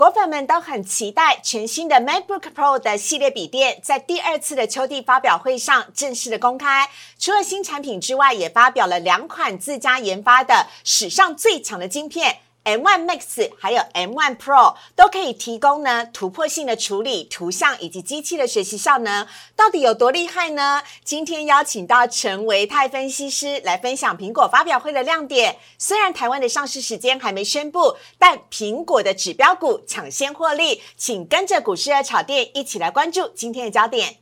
果粉们都很期待全新的 MacBook Pro 的系列笔电，在第二次的秋季发表会上正式的公开。除了新产品之外，也发表了两款自家研发的史上最强的晶片。M1 Max 还有 M1 Pro 都可以提供呢突破性的处理图像以及机器的学习效能，到底有多厉害呢？今天邀请到陈维泰分析师来分享苹果发表会的亮点。虽然台湾的上市时间还没宣布，但苹果的指标股抢先获利，请跟着股市热炒店一起来关注今天的焦点。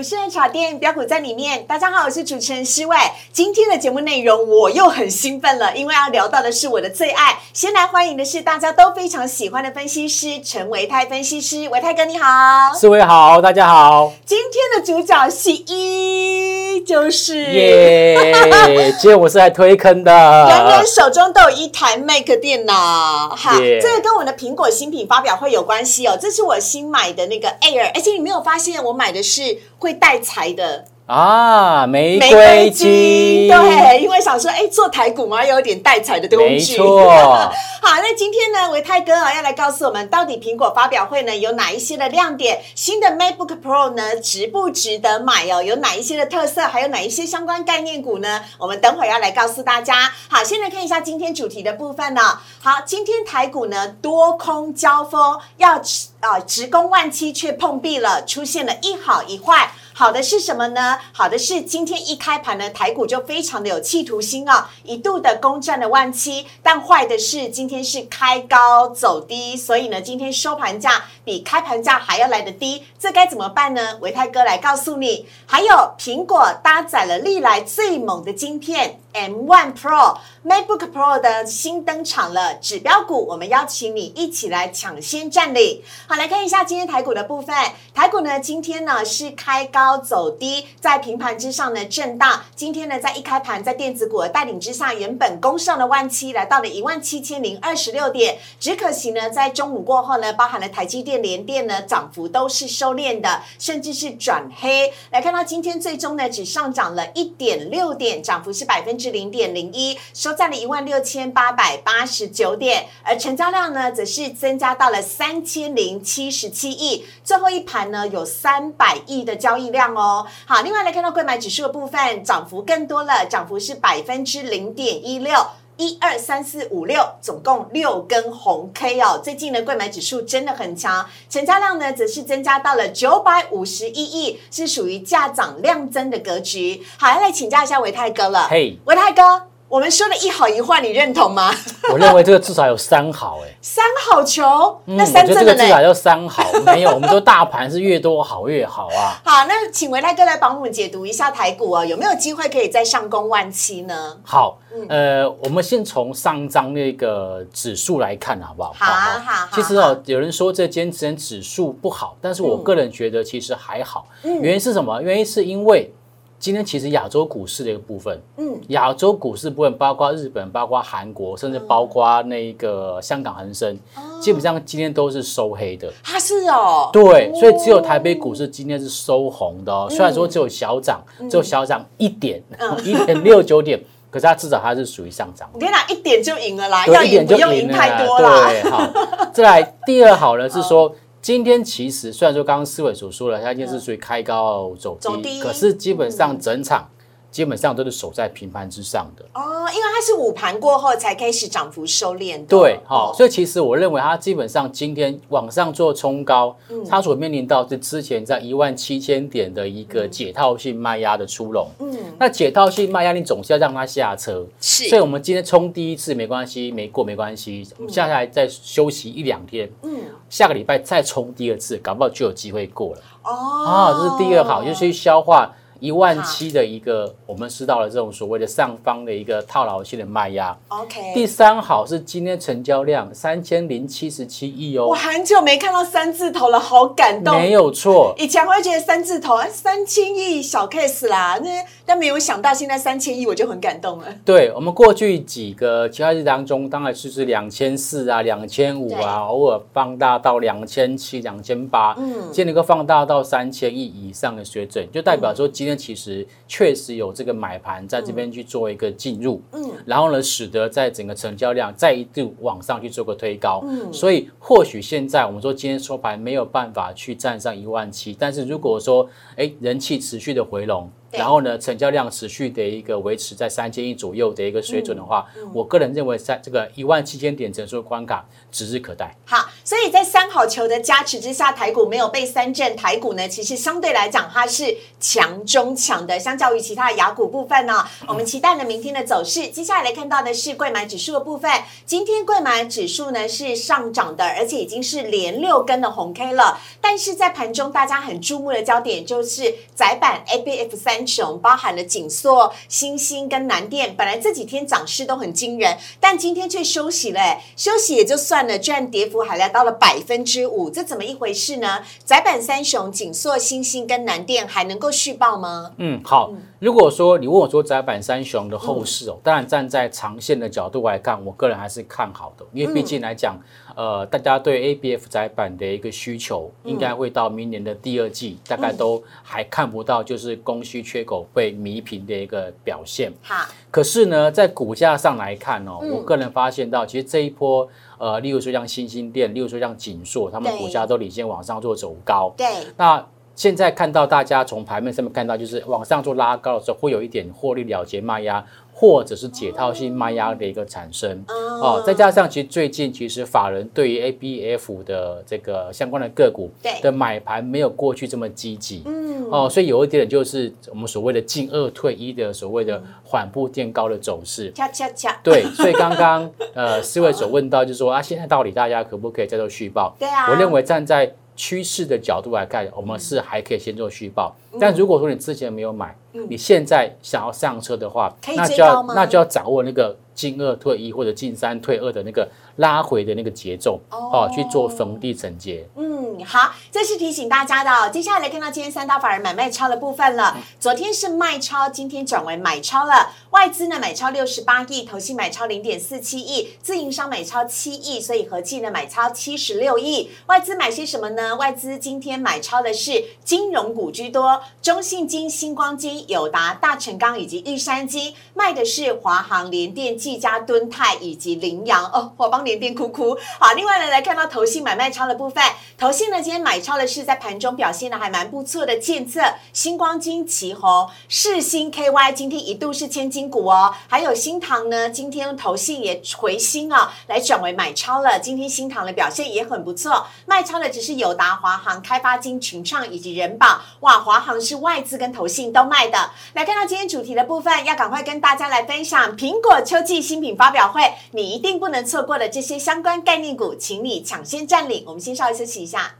股市人茶店标股在里面。大家好，我是主持人施伟。今天的节目内容我又很兴奋了，因为要聊到的是我的最爱。先来欢迎的是大家都非常喜欢的分析师陈维泰分析师，维泰哥你好，四位好，大家好。今天的主角是一，就是耶，今天我是来推坑的。人人手中都有一台 Mac 电脑，哈，这个跟我的苹果新品发表会有关系哦。这是我新买的那个 Air，而且你没有发现我买的是。会会带财的。啊，玫瑰金，对，因为想说，哎，做台股嘛，有点带彩的工具。没错。好，那今天呢，维泰哥啊，要来告诉我们，到底苹果发表会呢有哪一些的亮点？新的 MacBook Pro 呢，值不值得买哦？有哪一些的特色？还有哪一些相关概念股呢？我们等会要来告诉大家。好，先来看一下今天主题的部分呢。好，今天台股呢多空交锋，要啊直攻万七，却碰壁了，出现了一好一坏。好的是什么呢？好的是今天一开盘呢，台股就非常的有企图心啊，一度的攻占了万七。但坏的是今天是开高走低，所以呢，今天收盘价比开盘价还要来得低，这该怎么办呢？维泰哥来告诉你。还有苹果搭载了历来最猛的晶片。M1 Pro MacBook Pro 的新登场了，指标股，我们邀请你一起来抢先占领。好，来看一下今天台股的部分。台股呢，今天呢是开高走低，在平盘之上呢震荡。今天呢，在一开盘，在电子股的带领之下，原本攻上了万七，来到了一万七千零二十六点。只可惜呢，在中午过后呢，包含了台积电、联电呢，涨幅都是收敛的，甚至是转黑。来看到今天最终呢，只上涨了一点六点，涨幅是百分。是零点零一，收在了一万六千八百八十九点，而成交量呢，则是增加到了三千零七十七亿，最后一盘呢有三百亿的交易量哦。好，另外来看到购买指数的部分，涨幅更多了，涨幅是百分之零点一六，一二三四五六，总共六根红 K 哦。最近的贵买指数真的很强，成交量呢则是增加到了九百五十一亿，是属于价涨量增的格局。好，要来请教一下维泰哥了。嘿，维泰哥。我们说的一好一坏，你认同吗？我认为这个至少有三好，哎，三好球，那三真的至少要三好，没有，我们说大盘是越多好越好啊。好，那请维泰哥来帮我们解读一下台股啊，有没有机会可以再上攻万七呢？好，呃，我们先从上张那个指数来看，好不好？好，好，其实哦，有人说这今天指数不好，但是我个人觉得其实还好。原因是什么？原因是因为。今天其实亚洲股市的一个部分，嗯，亚洲股市部分包括日本、包括韩国，甚至包括那个香港恒生，基本上今天都是收黑的。它是哦，对，所以只有台北股市今天是收红的哦。虽然说只有小涨，只有小涨一点，一点六九点，可是它至少它是属于上涨。我跟你讲，一点就赢了啦，要赢不用赢太多啦。对，好，再来第二好呢是说。今天其实虽然说刚刚思伟所说了，它今天是属于开高走低，可是基本上整场。基本上都是守在平盘之上的。哦，因为它是午盘过后才开始涨幅收敛。对，好，所以其实我认为它基本上今天往上做冲高，它所面临到是之前在一万七千点的一个解套性卖压的出笼。嗯，那解套性卖压你总是要让它下车，是。所以我们今天冲第一次没关系，没过没关系，我们下下来再休息一两天，嗯，下个礼拜再冲第二次，搞不好就有机会过了。哦，啊，这是第二好，就是消化。一万七的一个，我们知道了这种所谓的上方的一个套牢性的卖压。OK，第三好是今天成交量三千零七十七亿哦我哦，很久没看到三字头了，好感动。没有错。以前会觉得三字头哎三千亿小 case 啦，那但没有想到现在三千亿我就很感动了。对我们过去几个交易日当中，当然就是两千四啊、两千五对啊，偶尔放大到两千七、两千八，嗯，今天能够放大到三千亿以上的水准，就代表说今天其实确实有这个买盘在这边去做一个进入，嗯，然后呢，使得在整个成交量再一度往上去做个推高，嗯，所以或许现在我们说今天收盘没有办法去站上一万七，但是如果说哎人气持续的回笼。对然后呢，成交量持续的一个维持在三千亿左右的一个水准的话，嗯我个人认为在这个一万七千点整数关卡指日可待。好，所以在三好球的加持之下，台股没有被三振，台股呢其实相对来讲它是强中强的，相较于其他的雅股部分呢，我们期待呢明天的走势。接下来来看到的是贵买指数的部分，今天贵买指数呢是上涨的，而且已经是连六根的红 K 了。但是在盘中大家很注目的焦点就是窄板 ABF 三雄，包含了锦硕、新兴跟南电，本来这几天涨势都很惊人，但今天却休息了、欸，休息也就算了，居然跌幅还来到了百分之五，这怎么一回事呢？窄板三雄锦硕、新兴跟南电还能够续报吗？嗯，好。如果说你问我说窄板三雄的后市哦，当然站在长线的角度来看，我个人还是看好的，因为毕竟来讲，呃，大家对 ABF 窄板的一个需求，应该会到明年的第二季，大概都还看不到就是供需缺口被弥平的一个表现。好，可是呢，在股价上来看哦，我个人发现到，其实这一波，呃，例如说像新兴店，例如说像锦硕，他们股价都领先往上做走高。对，那现在看到大家从盘面上面看到，就是往上做拉高的时候，会有一点获利了结卖压，或者是解套性卖压的一个产生。哦，再加上其实最近其实法人对于 ABF 的这个相关的个股对的买盘没有过去这么积极。嗯，哦，所以有一点就是我们所谓的进二退一的所谓的缓步垫高的走势。恰恰恰，对，所以刚刚呃，四位所问到就是说啊，现在到底大家可不可以再做续报？对啊我认为站在趋势的角度来看，我们是还可以先做续报。但如果说你之前没有买，你现在想要上车的话，那就要那就要掌握那个进二退一或者进三退二的那个拉回的那个节奏哦哦，去做逢低承接。嗯，好，这是提醒大家的、哦。接下来来看到今天三大法人买卖超的部分了。昨天是卖超，今天转为买超了。外资呢买超六十八亿，投信买超零点四七亿，自营商买超七亿，所以合计呢买超七十六亿。外资买些什么呢？外资今天买超的是金融股居多，中信金、星光金、友达、大成钢以及玉山金，卖的是华航、联电、技嘉、敦泰以及羚羊。哦，我帮联电哭哭。好，另外呢来看到投信买卖超的部分，投信呢今天买超的是在盘中表现的还蛮不错的建策、星光金、旗宏、世新 KY，今天一度是千金股哦，还有新唐呢，今天投信也回新啊，来转为买超了。今天新唐的表现也很不错，卖超的只是友达、华航、开发金、群创以及人保。哇，华航是外资跟投信都卖的。来看到今天主题的部分，要赶快跟大家来分享苹果秋季新品发表会，你一定不能错过的这些相关概念股，请你抢先占领。我们先稍微休息一下。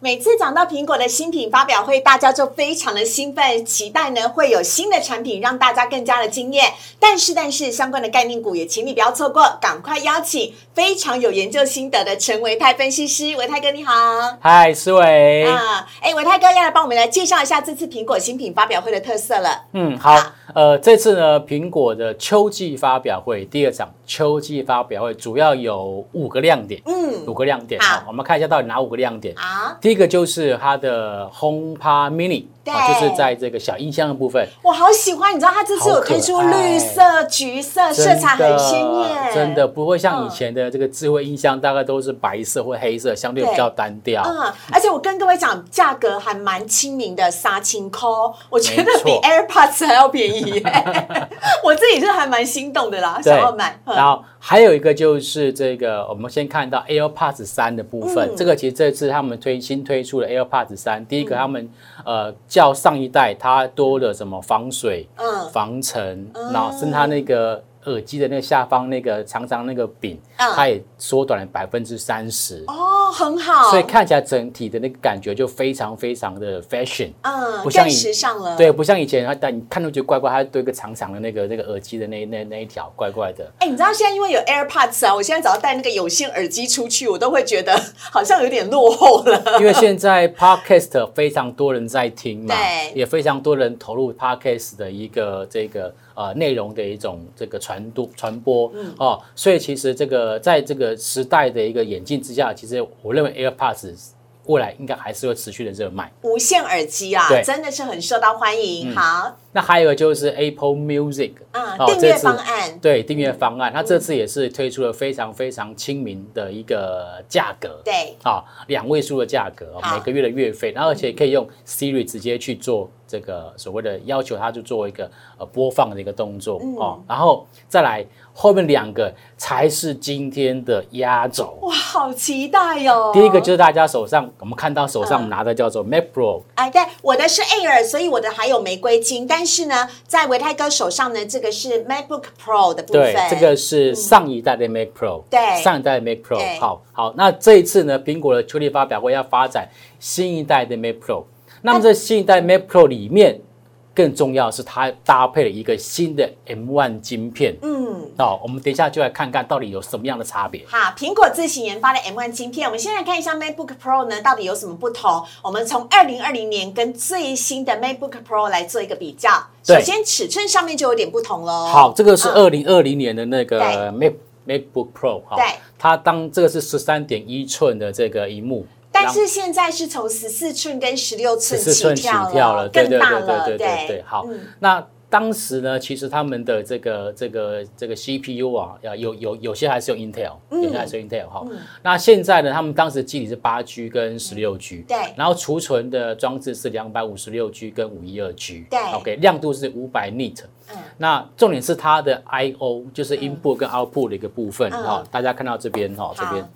每次讲到苹果的新品发表会，大家就非常的兴奋，期待呢会有新的产品让大家更加的惊艳。但是，但是相关的概念股也请你不要错过，赶快邀请非常有研究心得的陈维泰分析师，维泰哥你好。嗨，思维。啊，哎，维泰哥要来帮我们来介绍一下这次苹果新品发表会的特色了。嗯，好，呃，这次呢，苹果的秋季发表会第二场秋季发表会主要有五个亮点，嗯，五个亮点好。好，我们看一下到底哪五个亮点。啊，第一个就是它的 HomePod Mini，对啊就是在这个小音箱的部分，我好喜欢，你知道它这次有推出绿色、橘色，色彩很鲜艳，真的不会像以嗯前的这个智慧音箱，大概都是白色或黑色，相对比较单调。嗯，而且我跟各位讲，价格还蛮亲民的，三千块，我觉得比 AirPods 还要便宜耶。我自己是还蛮心动的啦，想要买。嗯。然后还有一个就是这个，我们先看到 AirPods 三的部分，这个其实这次他们推新推出的 AirPods 三，第一个他们呃较上一代它多了什么防水、嗯。防尘，然后跟它那个耳机的那个下方那个长长那个柄，嗯它也缩短了百分之三十。哦，很好，所以看起来整体的那个感觉就非常非常的 fashion，嗯，更不像以时尚了。对，不像以前它但你看都觉得怪怪，它多一个长长的那个那个耳机的那那那一条怪怪的。哎、你知道现在因为有 AirPods 啊，我现在只要戴那个有线耳机出去，我都会觉得好像有点落后了。因为现在 podcast 非常多人在听嘛，对也非常多人投入 podcast 的一个这个呃内容的一种这个传播传播、嗯。哦，所以其实这个在这个时代的一个演进之下，其实我认为 AirPods 未来应该还是会持续的热卖。无线耳机啊，真的是很受到欢迎。好，那还有一个就是 Apple Music，嗯，哦订阅方案，对订阅方案，它这次也是推出了非常非常亲民的一个价格，对，啊，两位数的价格，好。每个月的月费，然后而且可以用 Siri 直接去做这个所谓的要求，他就做一个呃播放的一个动作嗯。哦，然后再来后面两个才是今天的压轴。哇，好期待哦！第一个就是大家手上我们看到手嗯上拿的叫做 Mac Pro，哎，对，我的是 Air，所以我的还有玫瑰金，但是呢，在维泰哥手上呢，这个是 MacBook Pro 的部分。对，，这个是上一代的 Mac Pro，对。上一代的 Mac Pro，好好，那这一次呢，苹果的秋季发表会要发展新一代的 Mac Pro，那么在新一代 Mac Pro 里面，更重要是它搭配了一个新的 M1 晶片，嗯。哦，我们等一下就来看看到底有什么样的差别。好，苹果自行研发的 M1 晶片，我们先来看一下 MacBook Pro 呢，到底有什么不同？我们从二零二零年跟最新的 MacBook Pro 来做一个比较。对首先，尺寸上面就有点不同喽。好，这个是嗯二零二零年的那个 Mac MacBook Pro，哈对，它当这个是十三点一寸的这个荧幕，但是现在是从十四寸跟十六寸起跳跳了，对对对更大了，对对对对，好嗯，那当时呢，其实他们的这个这个这个 CPU 啊，啊有有有些还是用 Intel，有嗯些还是用 Intel 哈。那现在呢，他们当时机体是八 G 跟十六 G，对。然后储存的装置是两百五十六 G 跟五一二 G，对，OK，亮度是五百 nit。嗯。那重点是它的 I/O，就是 input 跟 output 的一个部分嗯。哈、大家看到这边哈，这边。好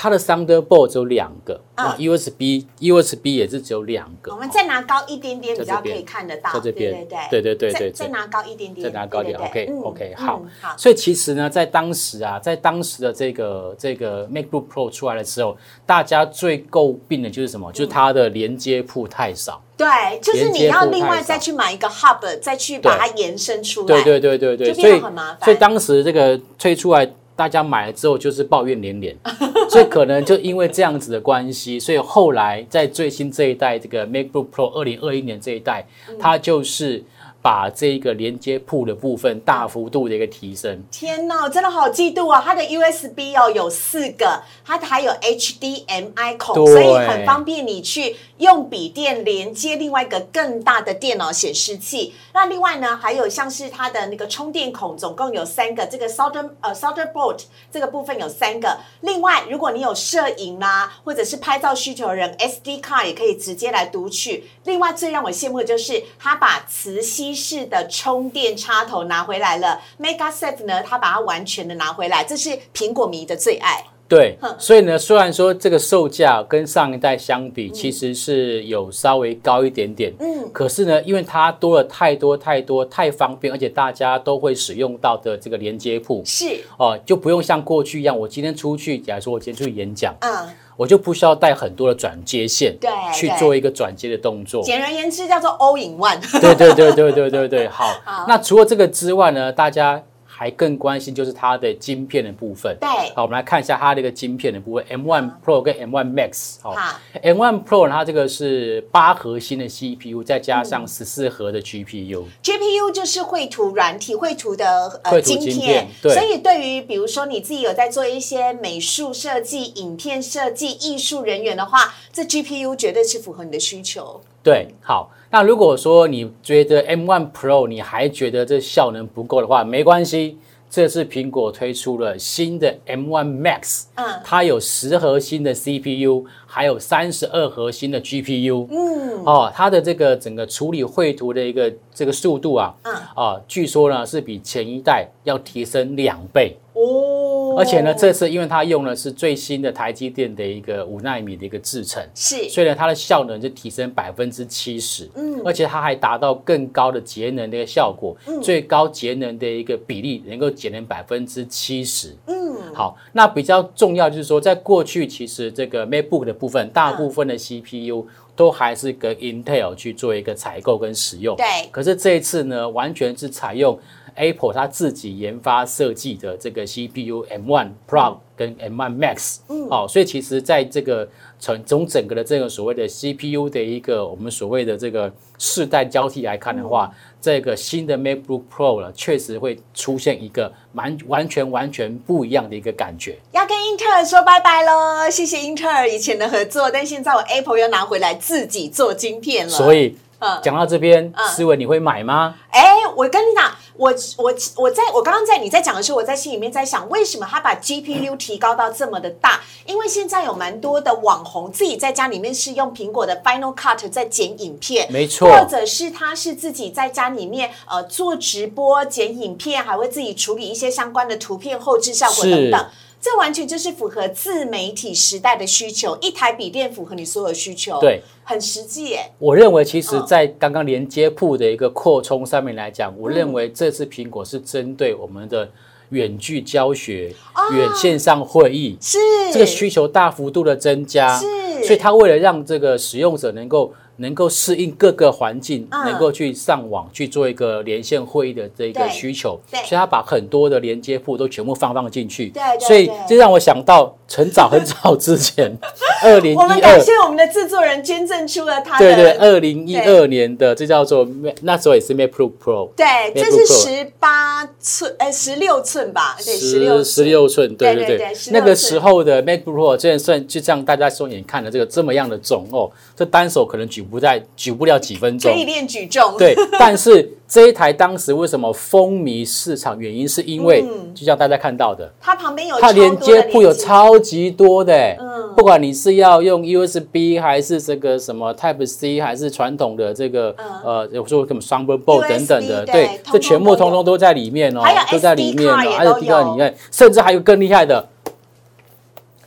它的 Thunderbolt 只有两个，嗯啊，USB USB 也是只有两个。我们再拿高一点点，比较可以看得到。在这边对对对对对再再拿高一点点，再拿高一点，OK OK，嗯好嗯，好，所以其实呢，在当时啊，在当时的这个这个 MacBook Pro 出来的时候，大家最诟病的就是什么？就是它的连接铺太少。对，就是你要另外再去买一个 Hub，再去把它延伸出来。对对对对对，就变得所以很麻烦所以当时这个推出来，大家买了之后就是抱怨连连，所以可能就因为这样子的关系，所以后来在最新这一代这个 MacBook Pro 二零二一年这一代，嗯它就是把这个连接铺的部分大幅度的一个提升。天哪，我真的好嫉妒啊！它的 USB 哦有四个，它还有 HDMI 孔，对所以很方便你去用笔电连接另外一个更大的电脑显示器。那另外呢，还有像是它的那个充电孔，总共有三个，这个 solder 呃 solder board 这个部分有三个。另外，如果你有摄影啦、或者是拍照需求人，SD card 也可以直接来读取。另外，最让我羡慕的就是它把磁吸式的充电插头拿回来了 Mega set 呢，它把它完全的拿回来，这是苹果迷的最爱。对，所以呢，虽然说这个售价跟上一代相比，其实是有稍微高一点点，嗯，可是呢，因为它多了太多太多太方便，而且大家都会使用到的这个连接铺是，哦，就不用像过去一样，我今天出去，假如说我今天出去演讲，嗯，我就不需要带很多的转接线，对去做一个转接的动作。简而言之叫做 All in One。对对对对对对对，好 好。那除了这个之外呢，大家还更关心就是它的晶片的部分。对好，我们来看一下它这个晶片的部分，M1 Pro 跟 M1 Max。好好，M1 Pro 它这个是八核心的 CPU，再加上十四核的 GPU。GPU 就是绘图软体、绘图的呃晶片对所以对于比如说你自己有在做一些美术设计、影片设计、艺术人员的话，这 GPU 绝对是符合你的需求。对，好。那如果说你觉得 M1 Pro 你还觉得这效能不够的话，没关系，这次苹果推出了新的 M1 Max，嗯。它有十核心的 CPU，还有三十二核心的 GPU，嗯，哦，它的这个整个处理绘图的一个这个速度啊，嗯。啊，据说呢是比前一代要提升两倍。哦，而且呢，这次因为它用的是最新的台积电的一个五纳米的一个制程，是。所以呢，它的效能就提升百分之七十，嗯，而且它还达到更高的节能的一个效果，最高节能的一个比例能够节能百分之七十，嗯，好，那比较重要就是说，在过去其实这个 MacBook 的部分，大部分的 CPU 都还是跟 Intel 去做一个采购跟使用，对。可是这一次呢，完全是采用 Apple 它自己研发设计的这个 CPU M1 Pro 跟 M1 Max，嗯，哦，所以其实在这个从从整个的这个所谓的 CPU 的一个我们所谓的这个世代交替来看的话，这个新的 MacBook Pro 了，确实会出现一个完完全完全不一样的一个感觉。要跟英特尔说拜拜喽！谢谢英特尔以前的合作，但现在我 Apple 又拿回来自己做晶片了。所以嗯讲到这边，思维你会买吗？哎，我跟你讲，我我我在我刚刚在你在讲的时候，我在心里面在想，为什么他把 GPU 提高到这么的大？因为现在有蛮多的网红自己在家里面是用苹果的 Final Cut 在剪影片，没错或者是他是自己在家里面呃做直播剪影片，还会自己处理一些相关的图片后置效果等等。这完全就是符合自媒体时代的需求，一台笔电符合你所有需求，对，很实际耶。我认为，其实，嗯。在刚刚连接铺的一个扩充上面来讲，我认为这次苹果是针对我们的远距教学、远线上会议。是。这个需求大幅度的增加，是。所以它为了让这个使用者能够能够适应各个环境，嗯。能够去上网去做一个连线会议的这个需求，对。所以他把很多的连接铺都全部放放进去，对对所以这让我想到很早很早之前，二零我们感谢我们的制作人捐赠出了他的对对，二零一二年的这叫做那时候也是 Mac Pro Pro，对，这是十八寸，哎，十六寸吧？对，十六十十六寸，对对对对对。对，那个时候的 MacBook Pro 真的算就像大家双眼看的这个这么样的重哦，这单手可能举不在举不了几分钟，可以练举重。对，但是这一台当时为什么风靡市场？原因是因为就像大家看到的，它旁边有它连接铺有超级多的、嗯。不管你是要用 USB 还是这个什么 Type C，还是传统的这个、呃，有时候什么 Thunderbolt 等等的对这全部通通都在里面哦，都在里面哦，卡也还有都 D 卡里面，甚至还有更厉害的光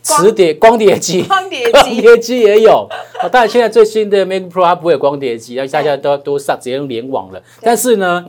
磁碟 光碟机，光碟机光碟机也有。哦，当然现在最新的 Mac Pro 它不会有光碟机，而大家都都上直接用联网了。但是呢，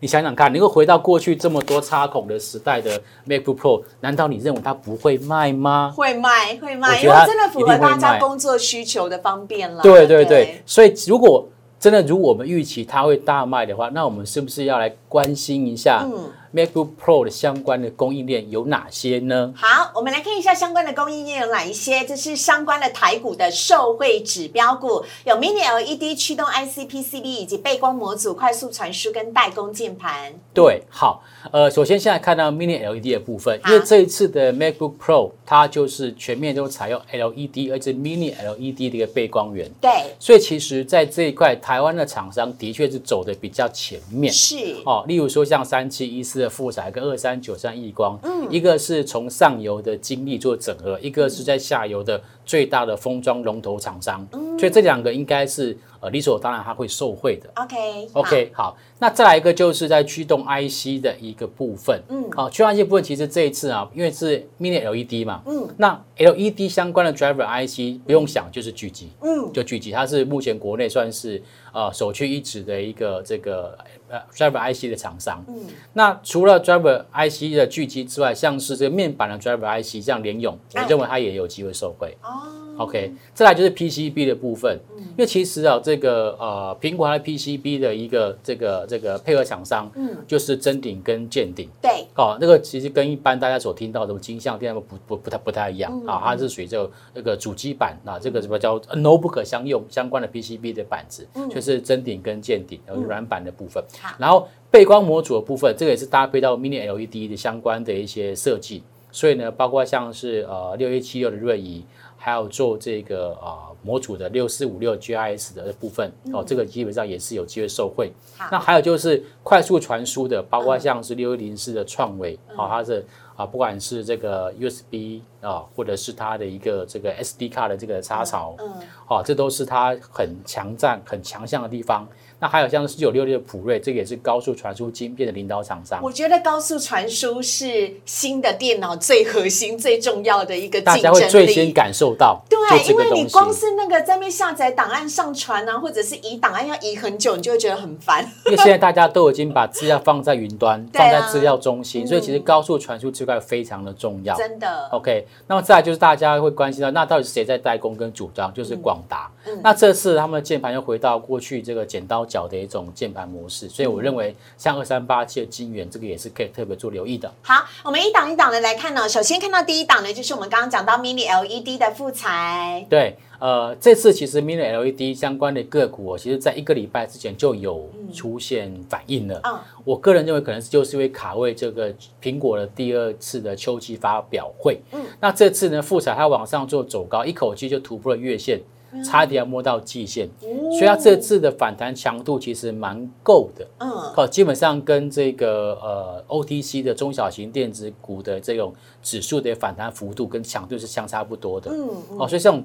你想想看，能够回到过去这么多插孔的时代的 MacBook Pro，难道你认为它不会卖吗？会卖会卖，因为真的符合大家工作需求的方便了。对对对，所以如果真的如果我们预期它会大卖的话，那我们是不是要来关心一下嗯 MacBook Pro 的相关的供应链有哪些呢？好，我们来看一下相关的供应链有哪一些。这是相关的台股的受惠指标股，有 Mini LED 驱动 IC PCB 以及背光模组、快速传输跟代工键盘。对，好，呃，首先现在看到 Mini LED 的部分，因为这一次的 MacBook Pro 它就是全面都采用 LED，而且 Mini LED 的一个背光源，对，所以其实在这一块，台湾的厂商的确是走的比较前面。是哦，例如说像三七一四的富彩跟二三九三亿光，嗯，一个是从上游的精力做整合，一个是在下游的最大的封装龙头厂商，所以这两个应该是呃理所当然它会受惠的。OK OK 好，那再来一个就是在驱动 IC 的一个部分，嗯，好、驱动 IC 部分其实这一次啊，因为是 Mini LED 嘛，嗯，那 LED 相关的 Driver IC 不用想就是聚集，嗯，就聚集，它是目前国内算是呃首屈一指的一个这个呃 Driver IC 的厂商，嗯，那除了 Driver IC 的聚集之外，像是这个面板的 Driver IC，像联用，我哎认为它也有机会受惠。哦，OK，再来就是 PCB 的部分，因为其实啊，这个呃，苹果它的 PCB 的一个这个这个配合厂商，嗯，就是臻鼎跟建鼎。对，哦，那个其实跟一般大家所听到的金像电不不不太不太一样。啊，它是属于这个那个主机板啊，这个什么叫 notebook 相用相关的 PCB 的板子，就是臻鼎跟建鼎，然后软板的部分。好，然后背光模组的部分，这个也是搭配到 Mini LED 的相关的一些设计。所以呢，包括像是呃六一七六的瑞仪，还有做这个呃模组的六四五六 GIS 的部分哦，这个基本上也是有机会受惠。那还有就是快速传输的，包括像是六一零四的创维，哦，它是啊，不管是这个 USB 啊，或者是它的一个这个 SD 卡的这个插槽，嗯，哦，这都是它很强占、很强项的地方。那还有像四九六六的普瑞，这个也是高速传输晶片的领导厂商。我觉得高速传输是新的电脑最核心、最重要的一个大家会最先感受到。对，因为你光是那个在面下载档案上传啊，或者是移档案要移很久，你就会觉得很烦。因为现在大家都已经把资料放在云端，放在资料中心，所以其实高速传输这块非常的重要。真的。OK，那么再来就是大家会关心到，那到底是谁在代工跟主张？就是广达。那这次他们的键盘又回到过去这个剪刀脚的一种键盘模式，所以我认为像二三八七的金元这个也是可以特别做留意的。好，我们一档一档的来看呢。首先看到第一档呢，就是我们刚刚讲到 Mini LED 的复材。对，呃，这次其实 Mini LED 相关的个股，其实在一个礼拜之前就有出现反应了。嗯，我个人认为可能就是因为卡位这个苹果的第二次的秋季发表会。嗯，那这次呢，复材它往上做走高，一口气就突破了月线。差点要摸到季线，所以它这次的反弹强度其实蛮够的。嗯，好，基本上跟这个呃 OTC 的中小型电子股的这种指数的反弹幅度跟强度是相差不多的。嗯，哦，所以这种。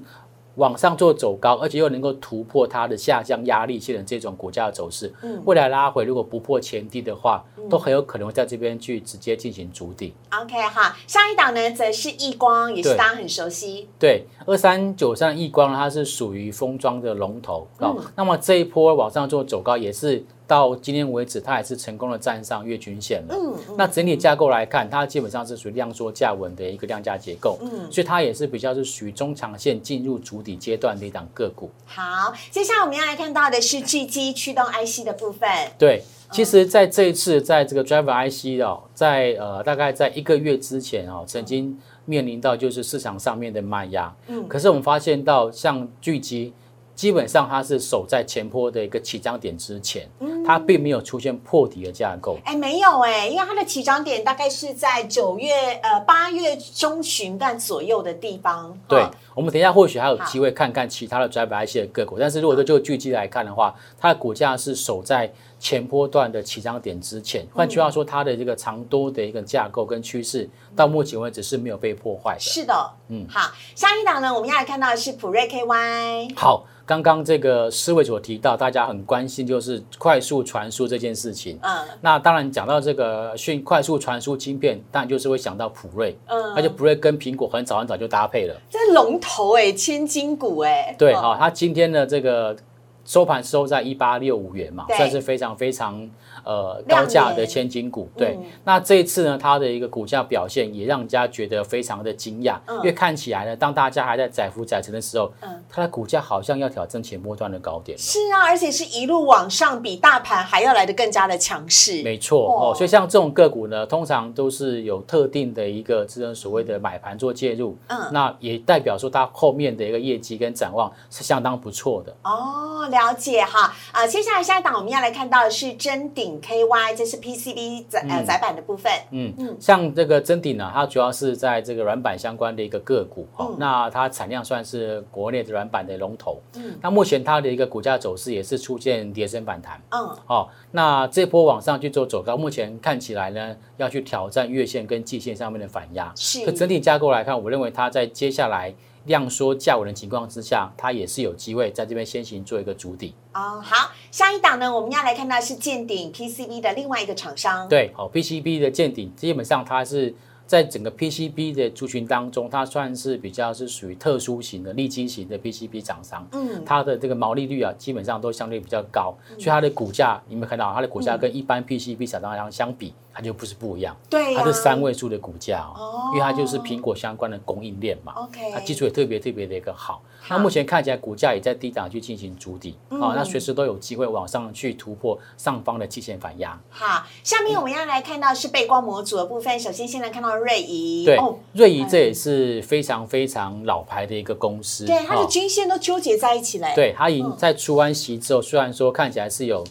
往上做走高，而且又能够突破它的下降压力线的这种股价的走势，未来拉回如果不破前低的话，都很有可能会在这边去直接进行筑底。OK 哈，下一档呢则是易光，也是大家很熟悉。对，二三九三易光它是属于封装的龙头啊。那么这一波往上做走高也是。到今天为止，它也是成功的站上月均线了。嗯，那整体架构来看，它基本上是属于量缩价稳的一个量价结构。嗯，所以它也是比较是属于中长线进入主底阶段的一档个股。好，接下来我们要来看到的是 G G 驱动 IC 的部分。对，其实在这一次，在这个 Driver IC 哦，在呃大概在一个月之前哦，曾经面临到就是市场上面的卖压。嗯，可是我们发现到像聚集。基本上它是守在前坡的一个起涨点之前，它并没有出现破底的架构。哎，没有哎，因为它的起涨点大概是在九月呃八月中旬段左右的地方。对，我们等一下或许还有机会看看其他的 Drive IC 的个股，但是如果说就聚集来看的话，它的股价是守在前坡段的起涨点之前。换句话说，它的这个长多的一个架构跟趋势到目前为止是没有被破坏的。是的，嗯，好，下一档呢，我们要来看到的是普瑞 KY。好。刚刚这个思维所提到，大家很关心就是快速传输这件事情。嗯，那当然讲到这个迅快速传输芯片，当然就是会想到普瑞。嗯，而且普瑞跟苹果很早很早就搭配了，这龙头哎，千金股哎。对哈，它今天的这个收盘收在一八六五元嘛，算是非常非常。呃，高价的千金股，对，那这一次呢，它的一个股价表现也让人家觉得非常的惊讶，因为看起来呢，当大家还在载浮载沉的时候，嗯，它的股价好像要挑战前波段的高点。是啊，而且是一路往上，比大盘还要来的更加的强势。没错哦，所以像这种个股呢，通常都是有特定的一个这种所谓的买盘做介入，嗯，那也代表说它后面的一个业绩跟展望是相当不错的。哦，了解哈，啊，接下来下一档我们要来看到的是真顶。KY 这是 PCB 载呃载板的部分，嗯。嗯，像这个真鼎呢，它主要是在这个软板相关的一个个股，哦，那它产量算是国内的软板的龙头，嗯，那目前它的一个股价走势也是出现跌升反弹，嗯，哦，那这波往上去做走高，目前看起来呢，要去挑战月线跟季线上面的反压，是，可整体架构来看，我认为它在接下来。量缩价稳的情况之下，它也是有机会在这边先行做一个主底。哦，好，下一档呢，我们要来看到是见顶 PCB 的另外一个厂商。对，好，PCB 的见顶，基本上它是在整个 PCB 的族群当中，它算是比较是属于特殊型的、利基型的 PCB 厂商。嗯，它的这个毛利率啊，基本上都相对比较高，所以它的股价，你有没有看到它的股价跟一般 PCB 厂商相比？它就不是不一样，对，它是三位数的股价哦，因为它就是苹果相关的供应链嘛，OK，它基础也特别特别的一个好。那目前看起来股价也在低档去进行筑底，啊，那随时都有机会往上去突破上方的期线反压。好，下面我们要来看到是背光模组的部分。首先，先来看到瑞仪，对，瑞仪这也是非常非常老牌的一个公司，对，它的均线都纠结在一起嘞。对，它已经在出完息之后，虽然说看起来是有。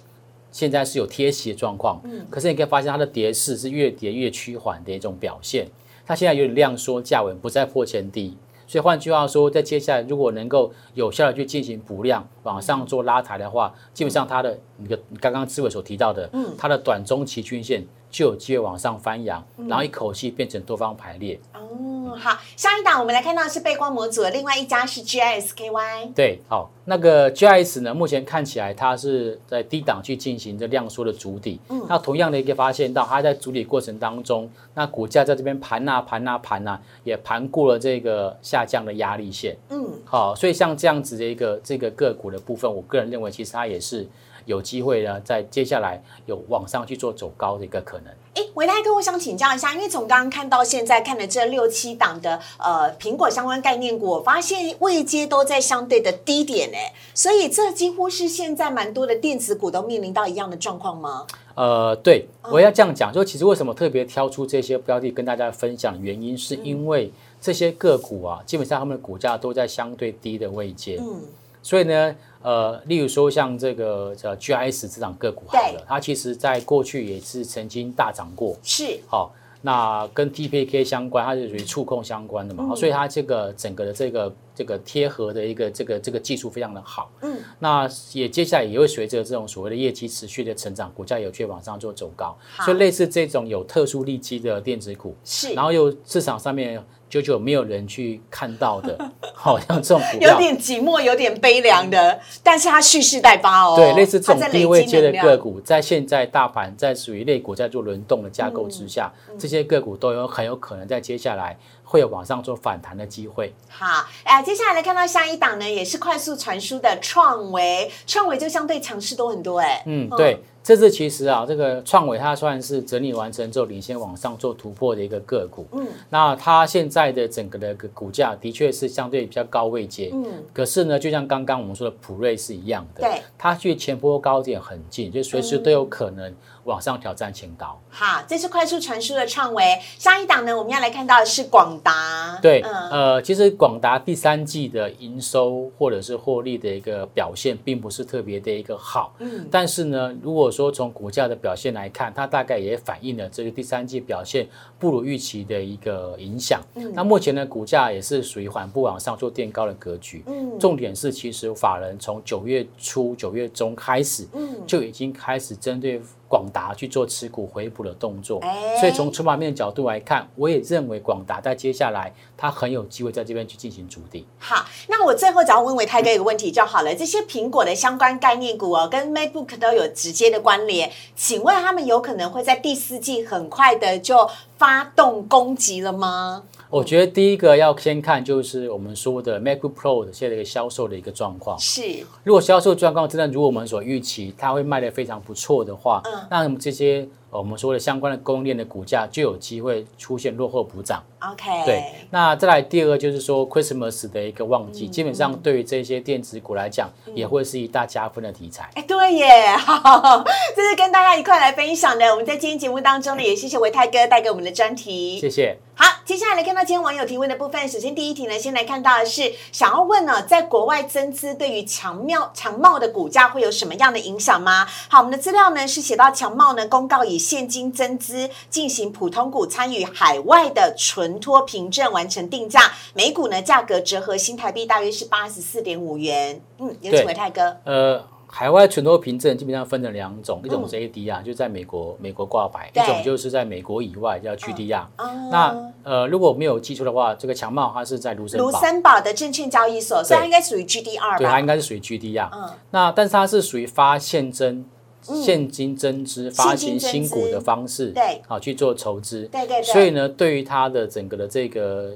现在是有贴息的状况，嗯，可是你可以发现它的跌势是越跌越趋缓的一种表现。它现在有点量缩价稳，不再破前低。所以换句话说，在接下来如果能够有效的去进行补量往上做拉抬的话，基本上它的你个刚刚志伟所提到的，嗯，它的短中期均线就有机会往上翻扬，然后一口气变成多方排列。哦，好，下一档我们来看到是背光模组，另外一家是 GISKY。对，好，那个 GIS 呢，目前看起来它是在低档去进行这量缩的主底。嗯，那同样的一个发现到，它在主底过程当中，那股价在这边盘啊盘啊盘啊，也盘过了这个下降的压力线。嗯，好，所以像这样子的一个这个个股的部分，我个人认为其实它也是。有机会呢，在接下来有往上去做走高的一个可能。哎，维泰哥，我想请教一下，因为从刚刚看到现在看的这六七档的呃苹果相关概念股，我发现位阶都在相对的低点哎，所以这几乎是现在蛮多的电子股都面临到一样的状况吗？呃，对，我要这样讲，就其实为什么特别挑出这些标的跟大家分享，原因是因为这些个股啊，基本上他们的股价都在相对低的位阶，嗯，所以呢。呃，例如说像这个叫 GIS 这档个股，好了，它其实在过去也是曾经大涨过，是。好，那跟 TPK 相关，它是属于触控相关的嘛，所以它这个整个的这个这个贴合的一个这个这个技术非常的好，嗯，那也接下来也会随着这种所谓的业绩持续的成长，股价有去往上做走高，所以类似这种有特殊利基的电子股，是，然后又市场上面。久久没有人去看到的，好像这种股票有点寂寞，有点悲凉的，但是它蓄势待发哦。对，类似这种低位接的个股，在现在大盘在属于类股在做轮动的架构之下，这些个股都有很有可能在接下来会有往上做反弹的机会。好，哎，接下来来看到下一档呢，也是快速传输的创维，创维就相对强势多很多，哎，嗯，对。这次其实啊，这个创伟它算是整理完成之后领先往上做突破的一个个股。嗯，那它现在的整个的个股价的确是相对比较高位阶。嗯，可是呢，就像刚刚我们说的普瑞是一样的，对，它距前波高点很近，就随时都有可能。往上挑战前高。好，这是快速传输的创维。下一档呢，我们要来看到的是广达。对，呃，其实广达第三季的营收或者是获利的一个表现，并不是特别的一个好。嗯，但是呢，如果说从股价的表现来看，它大概也反映了这个第三季表现不如预期的一个影响。嗯，那目前呢，股价也是属于缓步往上做垫高的格局。嗯，重点是其实法人从九月初、九月中开始，嗯，就已经开始针对。广达去做持股回补的动作，所以从筹码面的角度来看，我也认为广达在接下来它很有机会在这边去进行主底。好，那我最后只要问伟泰哥一个问题就好了：这些苹果的相关概念股哦，跟 MacBook 都有直接的关联，请问他们有可能会在第四季很快的就发动攻击了吗？我觉得第一个要先看就是我们说的 MacBook Pro 的现在一个销售的一个状况。是，如果销售状况真的如我们所预期，它会卖的非常不错的话，嗯，那这些。我们说的相关的供应链的股价就有机会出现落后补涨。OK，对。那再来第二个就是说 Christmas 的一个旺季，基本上对于这些电子股来讲，也会是一大加分的题材。哎，对耶，这是跟大家一块来分享的。我们在今天节目当中呢，也谢谢维泰哥带给我们的专题。谢谢。好，接下来来看到今天网友提问的部分。首先第一题呢，先来看到的是想要问呢，在国外增资对于强茂强茂的股价会有什么样的影响吗？好，我们的资料呢是写到强茂呢公告以现金增资进行普通股参与海外的存托凭证完成定价，每股呢价格折合新台币大约是八十四点五元。嗯，有请伟泰哥。呃。海外存托凭证基本上分成两种，一种是 ADR，就在美国美国挂牌；一种就是在美国以外叫 GDR。那呃，如果没有记错的话，这个强茂它是在卢森卢森堡的证券交易所，所以它应该属于 GDR 对，它应该是属于 GDR。嗯，那但是它是属于发现增现金增资发行新股的方式，对，好去做筹资。对对对。所以呢，对于它的整个的这个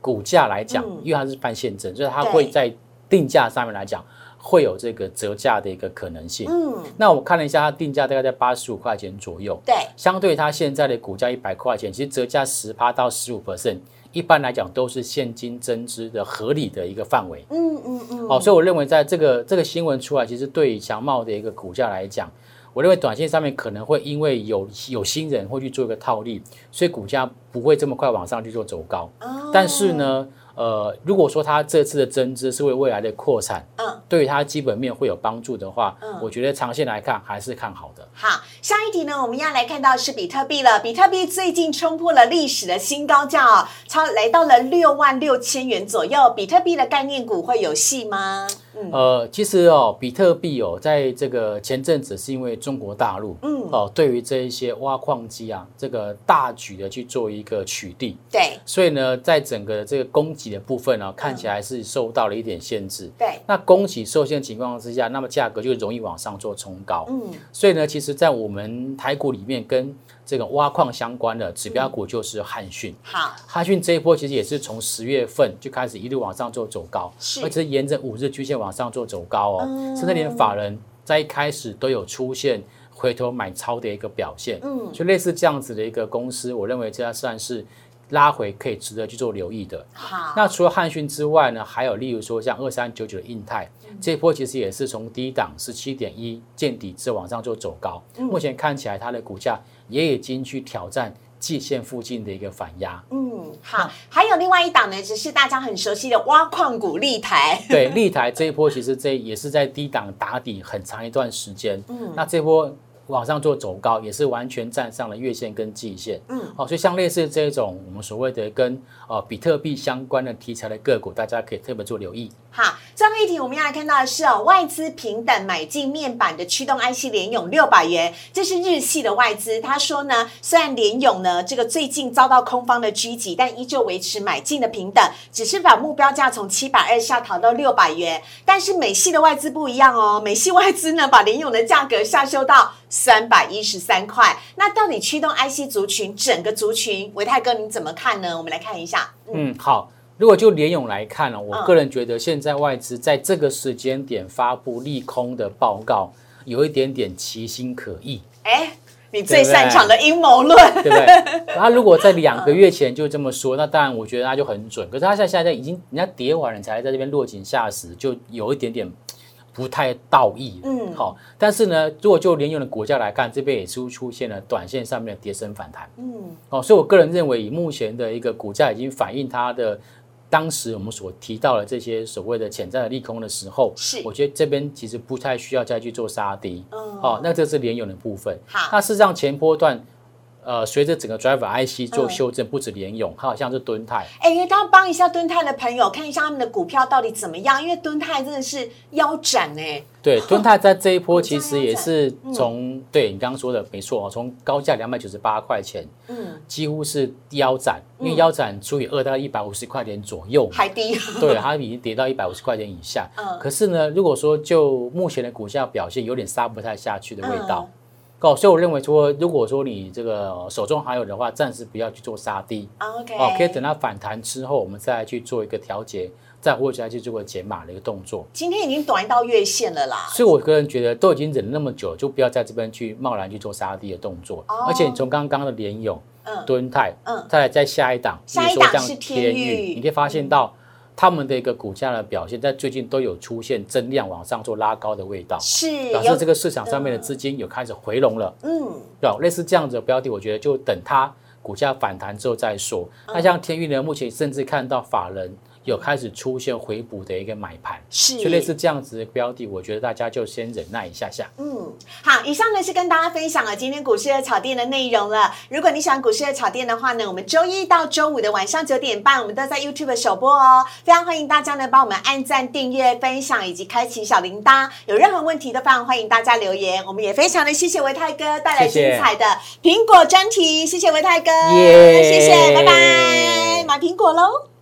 股价来讲，因为它是办现增，所以它会在定价上面来讲。会有这个折价的一个可能性。嗯，那我看了一下，它定价大概在八十五块钱左右。对，相对它现在的股价一百块钱，其实折价十趴到十五 percent，一般来讲都是现金增资的合理的一个范围。嗯嗯嗯。好，所以我认为在这个这个新闻出来，其实对强茂的一个股价来讲，我认为短线上面可能会因为有有新人会去做一个套利，所以股价不会这么快往上去做走高。哦。但是呢？呃，如果说它这次的增资是为未来的扩产，嗯，对于它基本面会有帮助的话，嗯，我觉得长线来看还是看好的。好，下一题呢，我们要来看到是比特币了。比特币最近冲破了历史的新高价哦，超来到了六万六千元左右。比特币的概念股会有戏吗？呃，其实哦，比特币哦，在这个前阵子是因为中国大陆，嗯，哦，对于这一些挖矿机啊，这个大举的去做一个取缔，对，所以呢，在整个这个供给的部分呢，看起来是受到了一点限制，对。那供给受限情况之下，那么价格就容易往上做冲高，嗯。所以呢，其实，在我们台股里面跟这个挖矿相关的指标股就是汉讯。好，汉讯这一波其实也是从十月份就开始一路往上做走高，是，而且是沿着五日均线往上做走高哦，甚至连法人在一开始都有出现回头买超的一个表现。嗯，就类似这样子的一个公司，我认为这算是拉回可以值得去做留意的。好，那除了汉讯之外呢，还有例如说像二三九九的印泰，这波其实也是从低档十七点一见底之往上就走高，目前看起来它的股价。也已经去挑战季线附近的一个反压。嗯，好，还有另外一档呢，只是大家很熟悉的挖矿股立台。对，立台这一波其实这也是在低档打底很长一段时间。嗯，那这波。往上做走高，也是完全站上了月线跟季线。嗯，好，所以像类似这种我们所谓的跟呃比特币相关的题材的个股，大家可以特别做留意。好，最后一题我们要来看到的是哦，外资平等买进面板的驱动 IC 联勇六百元，这是日系的外资。他说呢，虽然联勇呢这个最近遭到空方的狙击，但依旧维持买进的平等，只是把目标价从七百二下调到六百元。但是美系的外资不一样哦，美系外资呢把联勇的价格下修到。三百一十三块，那到底驱动 IC 族群整个族群，维泰哥你怎么看呢？我们来看一下。嗯，好，如果就联勇来看呢，我个人觉得现在外资在这个时间点发布利空的报告，有一点点其心可疑。哎，你最擅长的阴谋论，对不对？他如果在两个月前就这么说，那当然我觉得他就很准。可是他现在现在已经人家跌完了，才在这边落井下石，就有一点点。不太道义，嗯，好，但是呢，如果就联用的股价来看，这边也是出现了短线上面的跌升反弹，嗯，哦，所以我个人认为，以目前的一个股价已经反映它的当时我们所提到的这些所谓的潜在的利空的时候，是，我觉得这边其实不太需要再去做杀低，嗯，哦，那这是联用的部分，好，那事实上前波段。呃，随着整个 driver IC 做修正，不止联勇，它好像是敦泰。哎，因为刚刚帮一下敦泰的朋友看一下他们的股票到底怎么样，因为敦泰真的是腰斩哎。对，敦泰在这一波其实也是从对你刚刚说的没错哦，从高价两百九十八块钱，嗯，几乎是腰斩，因为腰斩除以二大概一百五十块钱左右，还低。对，它已经跌到一百五十块钱以下。嗯，可是呢，如果说就目前的股价表现，有点杀不太下去的味道。哦，所以我认为说，如果说你这个手中还有的话，暂时不要去做杀低，OK，哦，可以等它反弹之后，我们再去做一个调节，再或者再去做个减码的一个动作。今天已经短到月线了啦，所以我个人觉得都已经忍了那么久，就不要在这边去贸然去做杀低的动作。而且你从刚刚的联勇、嗯，敦泰，嗯，再来在下一档，下一档是天域，你可以发现到。他们的一个股价的表现，在最近都有出现增量往上做拉高的味道，是表示这个市场上面的资金有开始回笼了。嗯，对，类似这样子的标的，我觉得就等它股价反弹之后再说。那像天域呢，目前甚至看到法人。有开始出现回补的一个买盘，是就类似这样子的标的，我觉得大家就先忍耐一下下。嗯，好，以上呢是跟大家分享了今天股市的炒店的内容了。如果你喜欢股市的炒店的话呢，我们周一到周五的晚上九点半，我们都在 YouTube 首播哦。非常欢迎大家呢帮我们按赞、订阅、分享以及开启小铃铛。有任何问题都非常欢迎大家留言。我们也非常的谢谢维泰哥带来精彩的苹果专题，谢谢维泰哥，谢谢，拜拜，买苹果喽。